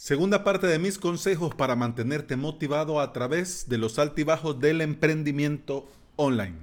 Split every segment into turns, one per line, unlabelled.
Segunda parte de mis consejos para mantenerte motivado a través de los altibajos del emprendimiento online.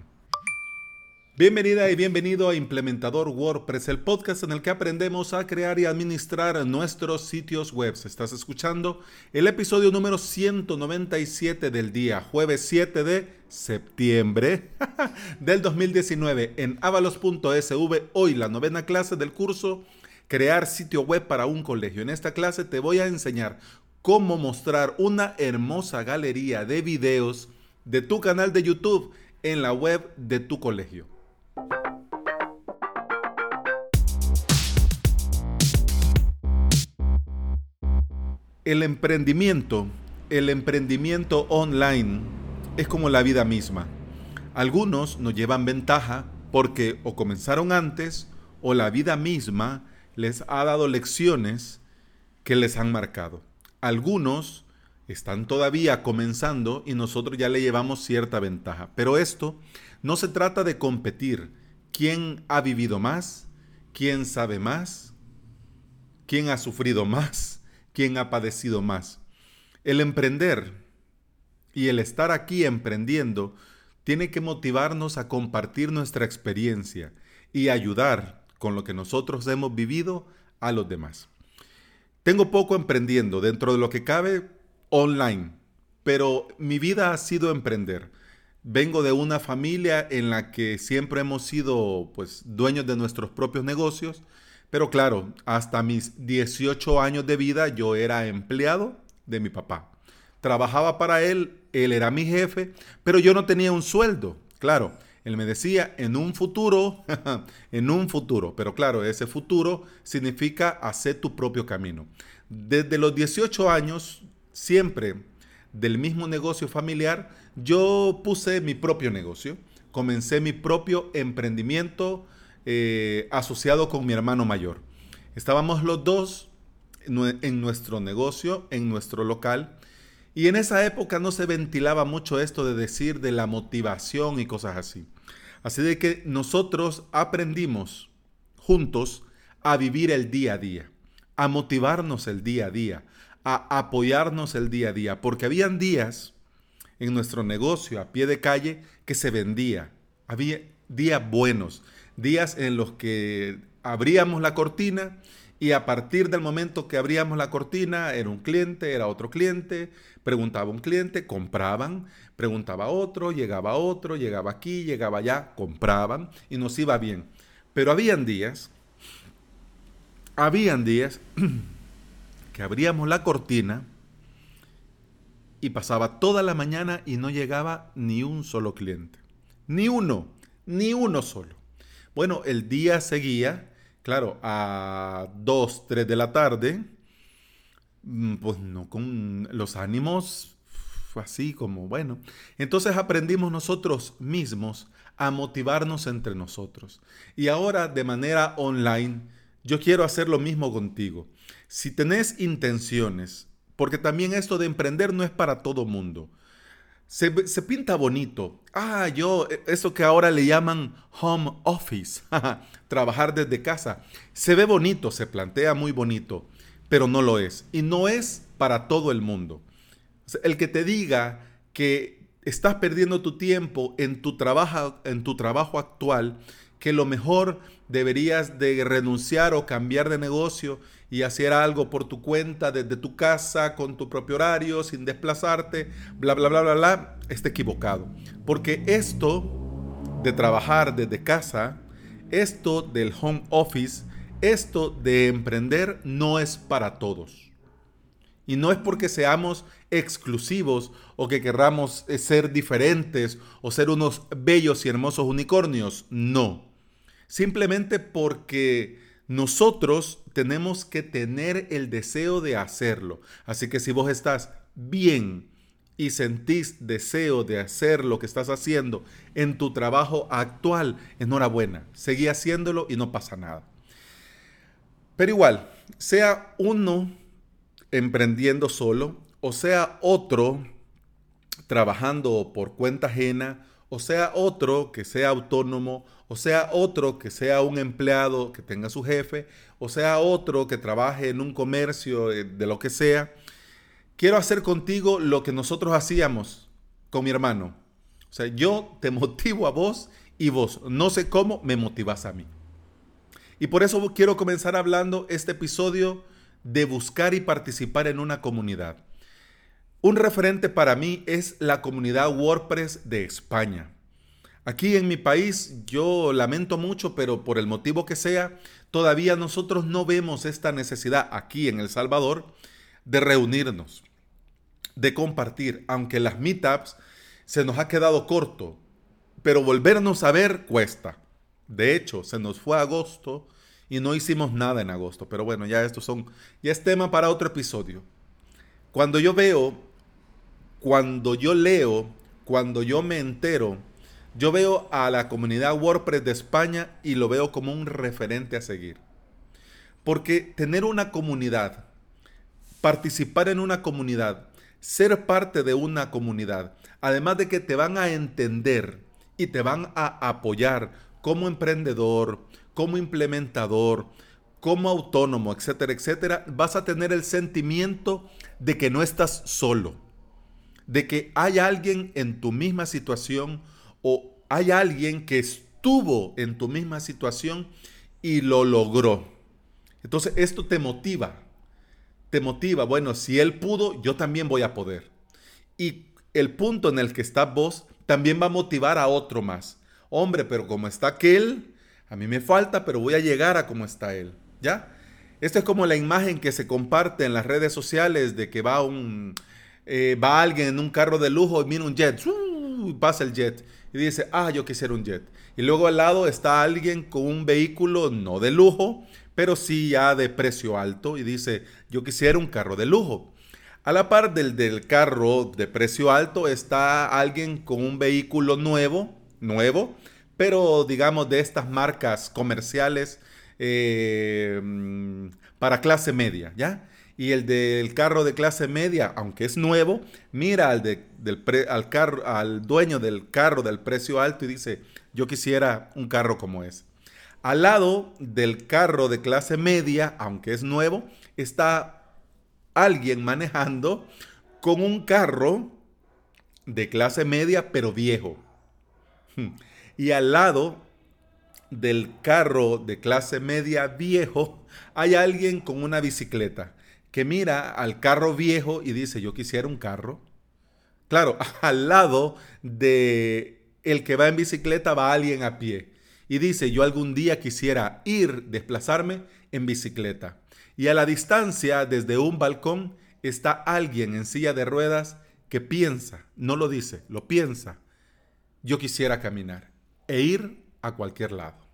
Bienvenida y bienvenido a Implementador WordPress, el podcast en el que aprendemos a crear y administrar nuestros sitios web. Estás escuchando el episodio número 197 del día, jueves 7 de septiembre del 2019 en avalos.sv, hoy la novena clase del curso crear sitio web para un colegio. En esta clase te voy a enseñar cómo mostrar una hermosa galería de videos de tu canal de YouTube en la web de tu colegio. El emprendimiento, el emprendimiento online es como la vida misma. Algunos nos llevan ventaja porque o comenzaron antes o la vida misma les ha dado lecciones que les han marcado. Algunos están todavía comenzando y nosotros ya le llevamos cierta ventaja. Pero esto no se trata de competir. ¿Quién ha vivido más? ¿Quién sabe más? ¿Quién ha sufrido más? ¿Quién ha padecido más? El emprender y el estar aquí emprendiendo tiene que motivarnos a compartir nuestra experiencia y ayudar con lo que nosotros hemos vivido a los demás. Tengo poco emprendiendo dentro de lo que cabe online, pero mi vida ha sido emprender. Vengo de una familia en la que siempre hemos sido pues dueños de nuestros propios negocios, pero claro, hasta mis 18 años de vida yo era empleado de mi papá. Trabajaba para él, él era mi jefe, pero yo no tenía un sueldo. Claro, él me decía, en un futuro, en un futuro, pero claro, ese futuro significa hacer tu propio camino. Desde los 18 años, siempre del mismo negocio familiar, yo puse mi propio negocio, comencé mi propio emprendimiento eh, asociado con mi hermano mayor. Estábamos los dos en nuestro negocio, en nuestro local, y en esa época no se ventilaba mucho esto de decir de la motivación y cosas así. Así de que nosotros aprendimos juntos a vivir el día a día, a motivarnos el día a día, a apoyarnos el día a día, porque habían días en nuestro negocio a pie de calle que se vendía. Había días buenos, días en los que abríamos la cortina y a partir del momento que abríamos la cortina, era un cliente, era otro cliente, preguntaba un cliente, compraban, preguntaba otro, llegaba otro, llegaba aquí, llegaba allá, compraban y nos iba bien. Pero habían días, habían días que abríamos la cortina y pasaba toda la mañana y no llegaba ni un solo cliente. Ni uno, ni uno solo. Bueno, el día seguía Claro, a 2, 3 de la tarde, mm, pues no con los ánimos así como, bueno. Entonces aprendimos nosotros mismos a motivarnos entre nosotros. Y ahora de manera online, yo quiero hacer lo mismo contigo. Si tenés intenciones, porque también esto de emprender no es para todo mundo. Se, pinta bonito. Ah, yo, e, eso que ahora le llaman home office, trabajar desde casa. Se ve bonito, se plantea muy bonito, pero no lo es. Y no es para todo el mundo. El que te diga que estás perdiendo tu tiempo en tu trabajo, en tu trabajo actual, que lo mejor deberías de renunciar o cambiar de negocio y hacer algo por tu cuenta desde tu casa, con tu propio horario, sin desplazarte, bla, bla, bla, bla, bla, está equivocado. Porque esto de trabajar desde casa, esto del home office, esto de emprender no es para todos. Y no es porque seamos exclusivos o que querramos eh, ser diferentes o ser unos bellos y hermosos unicornios. No. Simplemente porque nosotros tenemos que tener el deseo de hacerlo. Así que si vos estás bien y sentís deseo de hacer lo que estás haciendo en tu trabajo actual, enhorabuena. Seguí haciéndolo y no pasa nada. Pero igual, sea uno emprendiendo solo o sea otro trabajando por cuenta ajena o sea otro que sea autónomo o sea otro que sea un empleado que tenga su jefe, o sea otro que trabaje en un comercio eh, de lo que sea, quiero hacer contigo lo que nosotros hacíamos con mi hermano. O sea, yo te motivo a vos y vos, no sé cómo, me motivas a mí. Y por eso quiero comenzar hablando este episodio de buscar y participar en una comunidad. Un referente para mí es la comunidad WordPress de España. Aquí en mi país yo lamento mucho, pero por el motivo que sea, todavía nosotros no vemos esta necesidad aquí en El Salvador de reunirnos, de compartir, aunque las meetups se nos ha quedado corto, pero volvernos a ver cuesta. De hecho, se nos fue agosto y no hicimos nada en agosto. Pero bueno, ya estos son, ya es tema para otro episodio. Cuando yo veo, cuando yo leo, cuando yo me entero, yo veo a la comunidad WordPress de España y lo veo como un referente a seguir. Porque tener una comunidad, participar en una comunidad, ser parte de una comunidad, además de que te van a entender y te van a apoyar como emprendedor, como implementador, como autónomo, etcétera, etcétera, vas a tener el sentimiento de que no estás solo, de que hay alguien en tu misma situación o hay alguien que estuvo en tu misma situación y lo logró. Entonces esto te motiva, te motiva, bueno, si él pudo, yo también voy a poder. Y el punto en el que estás vos también va a motivar a otro más. Hombre, pero como está aquel, a mí me falta, pero voy a llegar a cómo está él. ¿Ya? Esta es como la imagen que se comparte en las redes sociales de que va un eh, va alguien en un carro de lujo y mira un jet, y pasa el jet y dice, ah, yo quisiera un jet. Y luego al lado está alguien con un vehículo no de lujo, pero sí ya de precio alto y dice, yo quisiera un carro de lujo. A la par del, del carro de precio alto está alguien con un vehículo nuevo, nuevo, pero digamos de estas marcas comerciales eh, para clase media, ¿ya? Y el del carro de clase media, aunque es nuevo, mira al, del al, carro, al dueño del carro del precio alto y dice, yo quisiera un carro como ese. Al lado del carro de clase media, aunque es nuevo, está alguien manejando con un carro de clase media pero viejo. Y al lado del carro de clase media viejo hay alguien con una bicicleta que mira al carro viejo y dice, yo quisiera un carro. Claro, al lado de el que va en bicicleta va alguien a pie y dice, yo algún día quisiera ir, desplazarme en bicicleta. Y a la distancia, desde un balcón, está alguien en silla de ruedas que piensa, no lo dice, lo piensa, yo quisiera caminar e ir a cualquier lado.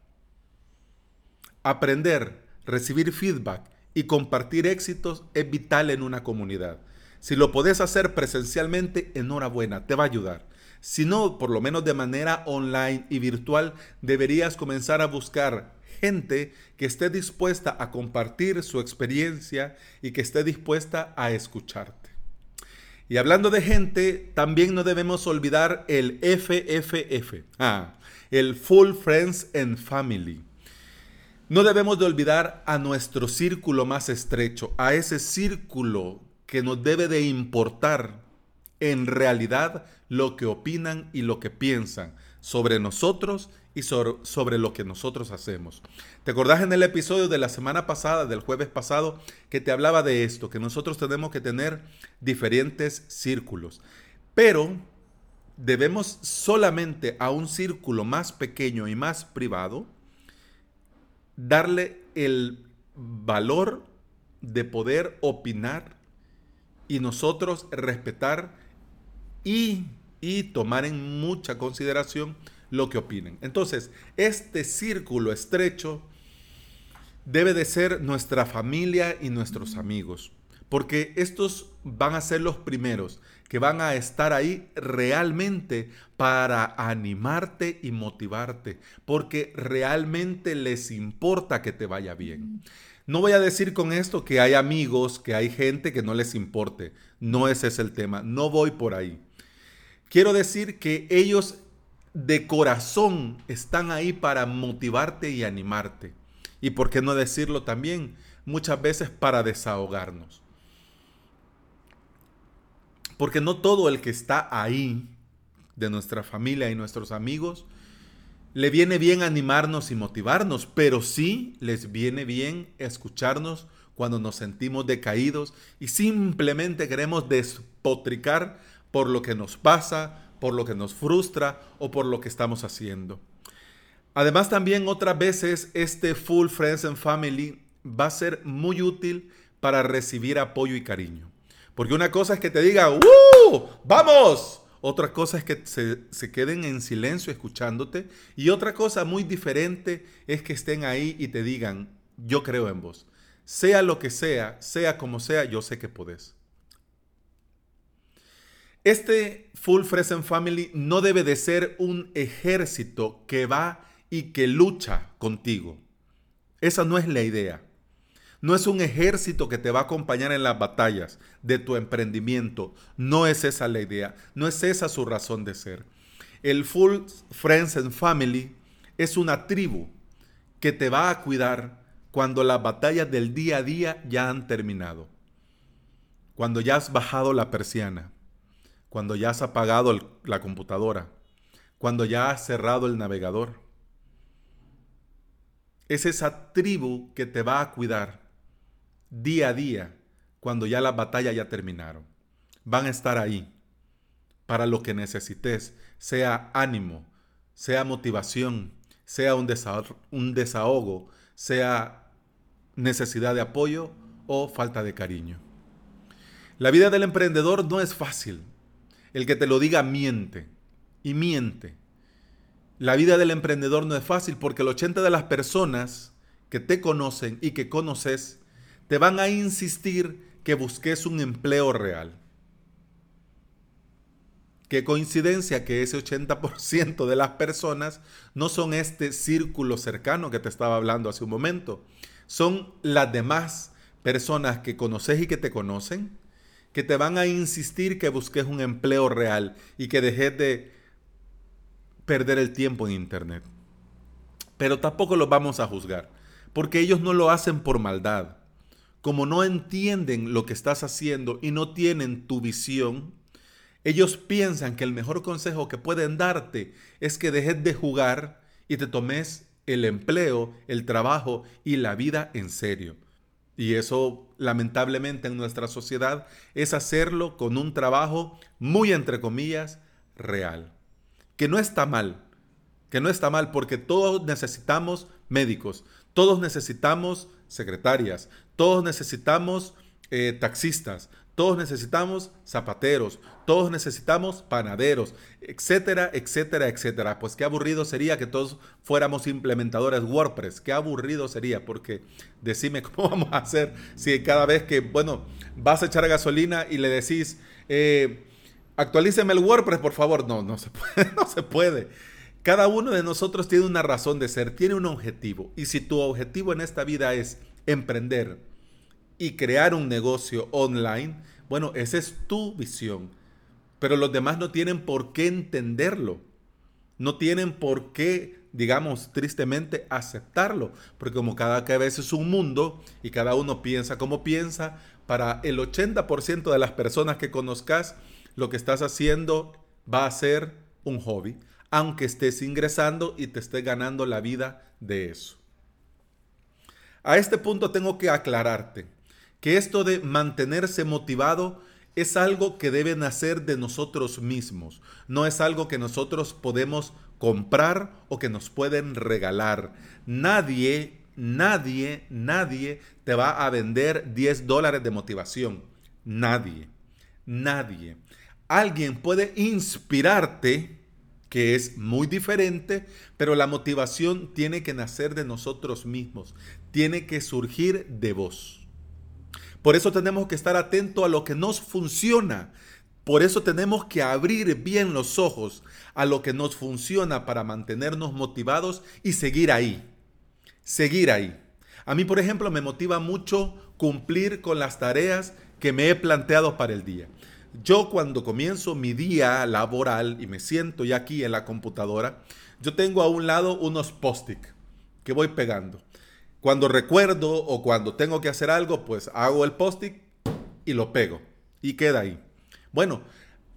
Aprender, recibir feedback y compartir éxitos es vital en una comunidad. Si lo podés hacer presencialmente, enhorabuena, te va a ayudar. Si no, por lo menos de manera online y virtual, deberías comenzar a buscar gente que esté dispuesta a compartir su experiencia y que esté dispuesta a escucharte. Y hablando de gente, también no debemos olvidar el FFF, ah, el Full Friends and Family. No debemos de olvidar a nuestro círculo más estrecho, a ese círculo que nos debe de importar en realidad lo que opinan y lo que piensan sobre nosotros y sobre, lo que nosotros hacemos. ¿Te acordás en el episodio de la semana pasada, del jueves pasado, que te hablaba de esto, que nosotros tenemos que tener diferentes círculos? Pero debemos solamente a un círculo más pequeño y más privado darle el valor de poder opinar y nosotros respetar y, y tomar en mucha consideración lo que opinen. Entonces, este círculo estrecho debe de ser nuestra familia y nuestros amigos, porque estos van a ser los primeros que van a estar ahí realmente para animarte y motivarte, porque realmente les importa que te vaya bien. No voy a decir con esto que hay amigos, que hay gente que no les importe. No ese es el tema. No voy por ahí. Quiero decir que ellos de corazón están ahí para motivarte y animarte. Y por qué no decirlo también, muchas veces para desahogarnos. Porque no todo el que está ahí, de nuestra familia y nuestros amigos, le viene bien animarnos y motivarnos, pero sí les viene bien escucharnos cuando nos sentimos decaídos y simplemente queremos despotricar por lo que nos pasa, por lo que nos frustra o por lo que estamos haciendo. Además también otras veces este Full Friends and Family va a ser muy útil para recibir apoyo y cariño. Porque una cosa es que te diga, ¡Uh! ¡Vamos! Otra cosa es que se, se, queden en silencio escuchándote. Y otra cosa muy diferente es que estén ahí y te digan, yo creo en vos. Sea lo que sea, sea como sea, yo sé que podés. Este Full Freshen Family no debe de ser un ejército que va y que lucha contigo. Esa no es la idea. No es un ejército que te va a acompañar en las batallas de tu emprendimiento. No es esa la idea. No es esa su razón de ser. El Full Friends and Family es una tribu que te va a cuidar cuando las batallas del día a día ya han terminado. Cuando ya has bajado la persiana cuando ya has apagado la computadora, cuando ya has cerrado el navegador. Es esa tribu que te va a cuidar día a día cuando ya las batallas ya terminaron. Van a estar ahí para lo que necesites, sea ánimo, sea motivación, sea un desahogo, un desahogo sea necesidad de apoyo o falta de cariño. La vida del emprendedor no es fácil, el que te lo diga miente y miente. La vida del emprendedor no es fácil porque el 80 de las personas que te conocen y que conoces te van a insistir que busques un empleo real. Qué coincidencia que ese 80% de las personas no son este círculo cercano que te estaba hablando hace un momento. Son las demás personas que conoces y que te conocen, que te van a insistir que busques un empleo real y que dejes de perder el tiempo en Internet. Pero tampoco los vamos a juzgar, porque ellos no lo hacen por maldad. Como no entienden lo que estás haciendo y no tienen tu visión, ellos piensan que el mejor consejo que pueden darte es que dejes de jugar y te tomes el empleo, el trabajo y la vida en serio. Y eso lamentablemente en nuestra sociedad es hacerlo con un trabajo muy entre comillas real. Que no está mal, que no está mal porque todos necesitamos médicos, todos necesitamos secretarias, todos necesitamos eh, taxistas, todos necesitamos zapateros, todos necesitamos panaderos, etcétera, etcétera, etcétera. Pues qué aburrido sería que todos fuéramos implementadores WordPress. Qué aburrido sería, porque decime cómo vamos a hacer si cada vez que, bueno, vas a echar gasolina y le decís, eh, actualíceme el WordPress, por favor. No, no se puede, no se puede. Cada uno de nosotros tiene una razón de ser, tiene un objetivo. Y si tu objetivo en esta vida es emprender, y crear un negocio online, bueno, esa es tu visión. Pero los demás no tienen por qué entenderlo. No tienen por qué, digamos, tristemente aceptarlo. Porque como cada cabeza es un mundo y cada uno piensa como piensa, para el 80% de las personas que conozcas, lo que estás haciendo va a ser un hobby, aunque estés ingresando y te estés ganando la vida de eso. A este punto tengo que aclararte que esto de mantenerse motivado es algo que debe nacer de nosotros mismos, no es algo que nosotros podemos comprar o que nos pueden regalar. Nadie, nadie, nadie te va a vender 10 dólares de motivación. Nadie, nadie. Alguien puede inspirarte, que es muy diferente, pero la motivación tiene que nacer de nosotros mismos, tiene que surgir de vos. Por eso tenemos que estar atentos a lo que nos funciona. Por eso tenemos que abrir bien los ojos a lo que nos funciona para mantenernos motivados y seguir ahí. Seguir ahí. A mí, por ejemplo, me motiva mucho cumplir con las tareas que me he planteado para el día. Yo cuando comienzo mi día laboral y me siento ya aquí en la computadora, yo tengo a un lado unos post-it que voy pegando. Cuando recuerdo o cuando tengo que hacer algo, pues hago el post-it y lo pego y queda ahí. Bueno,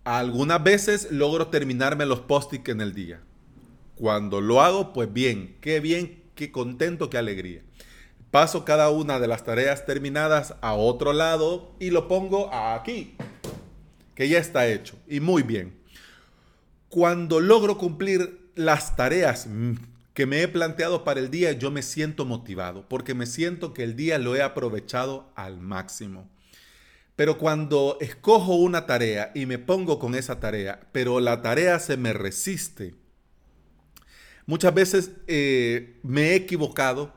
algunas veces logro terminarme los post-it en el día. Cuando lo hago, pues bien, qué bien, qué contento, qué alegría. Paso cada una de las tareas terminadas a otro lado y lo pongo aquí, que ya está hecho y muy bien. Cuando logro cumplir las tareas que me he planteado para el día, yo me siento motivado porque me siento que el día lo he aprovechado al máximo. Pero cuando escojo una tarea y me pongo con esa tarea, pero la tarea se me resiste, muchas veces eh, me he equivocado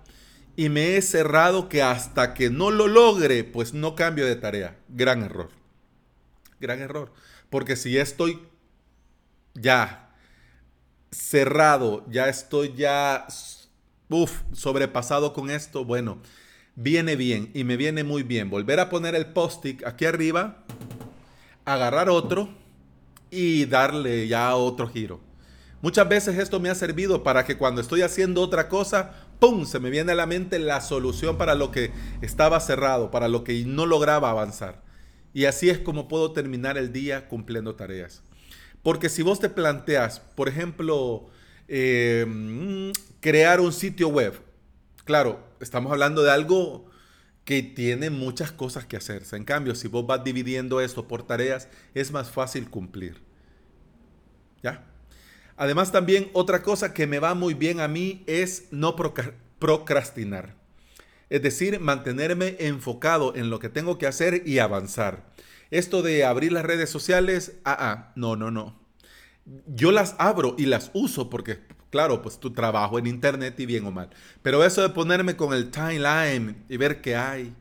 y me he cerrado que hasta que no lo logre, pues no cambio de tarea. Gran error. Gran error. Porque si estoy ya cerrado, ya estoy ya uf, sobrepasado con esto, bueno, viene bien y me viene muy bien volver a poner el post-it aquí arriba, agarrar otro y darle ya otro giro. Muchas veces esto me ha servido para que cuando estoy haciendo otra cosa, ¡pum! se me viene a la mente la solución para lo que estaba cerrado, para lo que no lograba avanzar. Y así es como puedo terminar el día cumpliendo tareas. Porque si vos te planteas, por ejemplo, eh, crear un sitio web, claro, estamos hablando de algo que tiene muchas cosas que hacerse. En cambio, si vos vas dividiendo esto por tareas, es más fácil cumplir. ¿Ya? Además, también otra cosa que me va muy bien a mí es no procrastinar. Es decir, mantenerme enfocado en lo que tengo que hacer y avanzar. Esto de abrir las redes sociales, ah, ah, no, no, no. Yo las abro y las uso porque Claro, pues tu trabajo en internet y bien o mal. Pero eso de ponerme con el timeline y ver qué hay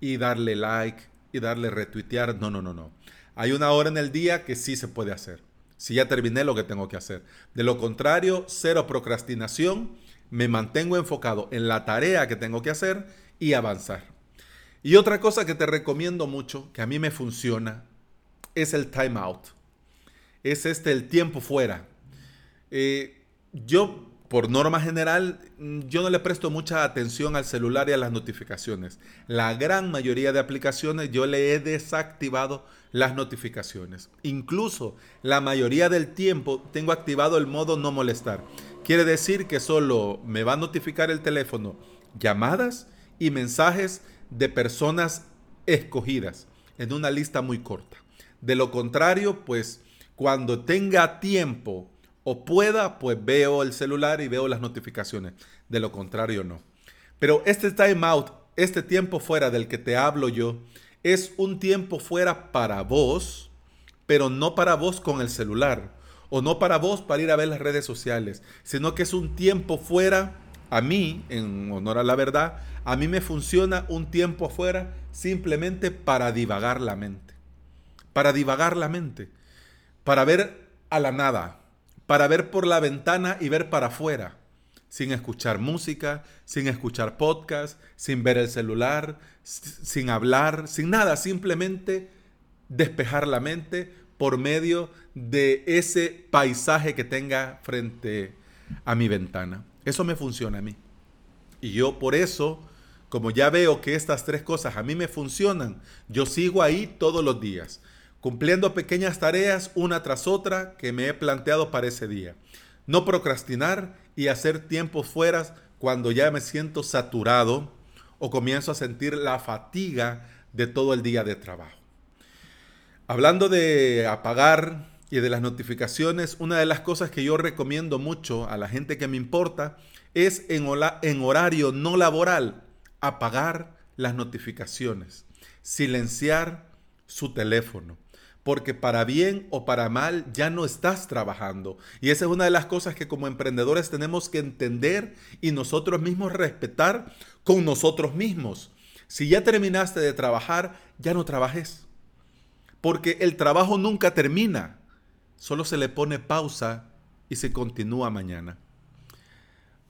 y darle like y darle retuitear, no, no, no, no. Hay una hora en el día que sí se puede hacer. Si ya terminé lo que tengo que hacer. De lo contrario, cero procrastinación. Me mantengo enfocado en la tarea que tengo que hacer y avanzar. Y otra cosa que te recomiendo mucho, que a mí me funciona, es el time out. Es este el tiempo fuera. Eh, yo, por norma general, mm, yo no le presto mucha atención al celular y a las notificaciones. La gran mayoría de aplicaciones yo le he desactivado las notificaciones. Incluso la mayoría del tiempo tengo activado el modo no molestar. Quiere decir que solo me va a notificar el teléfono llamadas y mensajes de personas escogidas en una lista muy corta. De lo contrario, pues cuando tenga tiempo o pueda, pues veo el celular y veo las notificaciones. De lo contrario, no. Pero este time out, este tiempo fuera del que te hablo yo, es un tiempo fuera para vos, pero no para vos con el celular. O no para vos para ir a ver las redes sociales, sino que es un tiempo fuera, a mí, en honor a la verdad, a mí me funciona un tiempo fuera simplemente para divagar la mente. Para divagar la mente. Para ver a la nada, para ver por la ventana y ver para afuera, sin escuchar música, sin escuchar podcast, sin ver el celular, sin hablar, sin nada, simplemente despejar la mente por medio de ese paisaje que tenga frente a mi ventana. Eso me funciona a mí. Y yo por eso, como ya veo que estas tres cosas a mí me funcionan, yo sigo ahí todos los días cumpliendo pequeñas tareas una tras otra que me he planteado para ese día. No procrastinar y hacer tiempos fuera cuando ya me siento saturado o comienzo a sentir la fatiga de todo el día de trabajo. Hablando de apagar y de las notificaciones, una de las cosas que yo recomiendo mucho a la gente que me importa es en, horario no laboral apagar las notificaciones, silenciar su teléfono porque para bien o para mal ya no estás trabajando. Y esa es una de las cosas que como emprendedores tenemos que entender y nosotros mismos respetar con nosotros mismos. Si ya terminaste de trabajar, ya no trabajes. Porque el trabajo nunca termina. Solo se le pone pausa y se continúa mañana.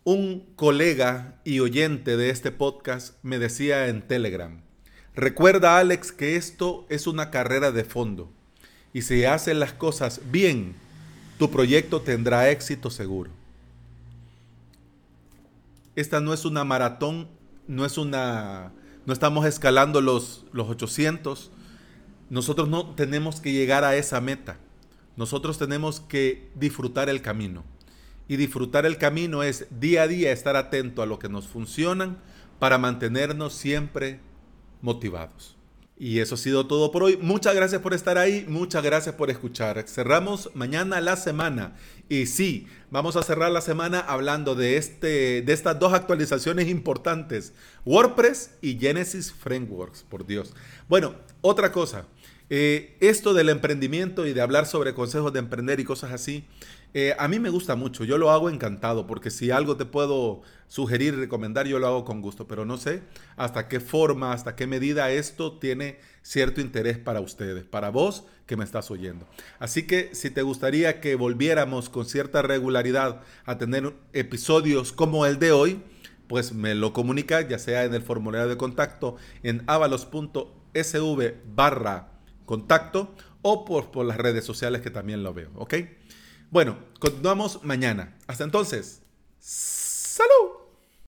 Un colega y oyente de este podcast me decía en Telegram, recuerda Alex que esto es una carrera de fondo y si haces las cosas bien, tu proyecto tendrá éxito seguro. Esta no es una maratón, no es una no estamos escalando los, los 800. Nosotros no tenemos que llegar a esa meta. Nosotros tenemos que disfrutar el camino. Y disfrutar el camino es día a día estar atento a lo que nos funcionan para mantenernos siempre motivados. Y eso ha sido todo por hoy. Muchas gracias por estar ahí, muchas gracias por escuchar. Cerramos mañana la semana. Y sí, vamos a cerrar la semana hablando de, este, de estas dos actualizaciones importantes, WordPress y Genesis Frameworks, por Dios. Bueno, otra cosa. Eh, esto del emprendimiento y de hablar sobre consejos de emprender y cosas así, eh, a mí me gusta mucho, yo lo hago encantado, porque si algo te puedo sugerir recomendar, yo lo hago con gusto, pero no sé hasta qué forma, hasta qué medida esto tiene cierto interés para ustedes, para vos que me estás oyendo. Así que si te gustaría que volviéramos con cierta regularidad a tener episodios como el de hoy, pues me lo comunica, ya sea en el formulario de contacto en avalos.sv barra contacto o por, por las redes sociales que también lo veo, ¿ok? Bueno, continuamos mañana. Hasta entonces, salud.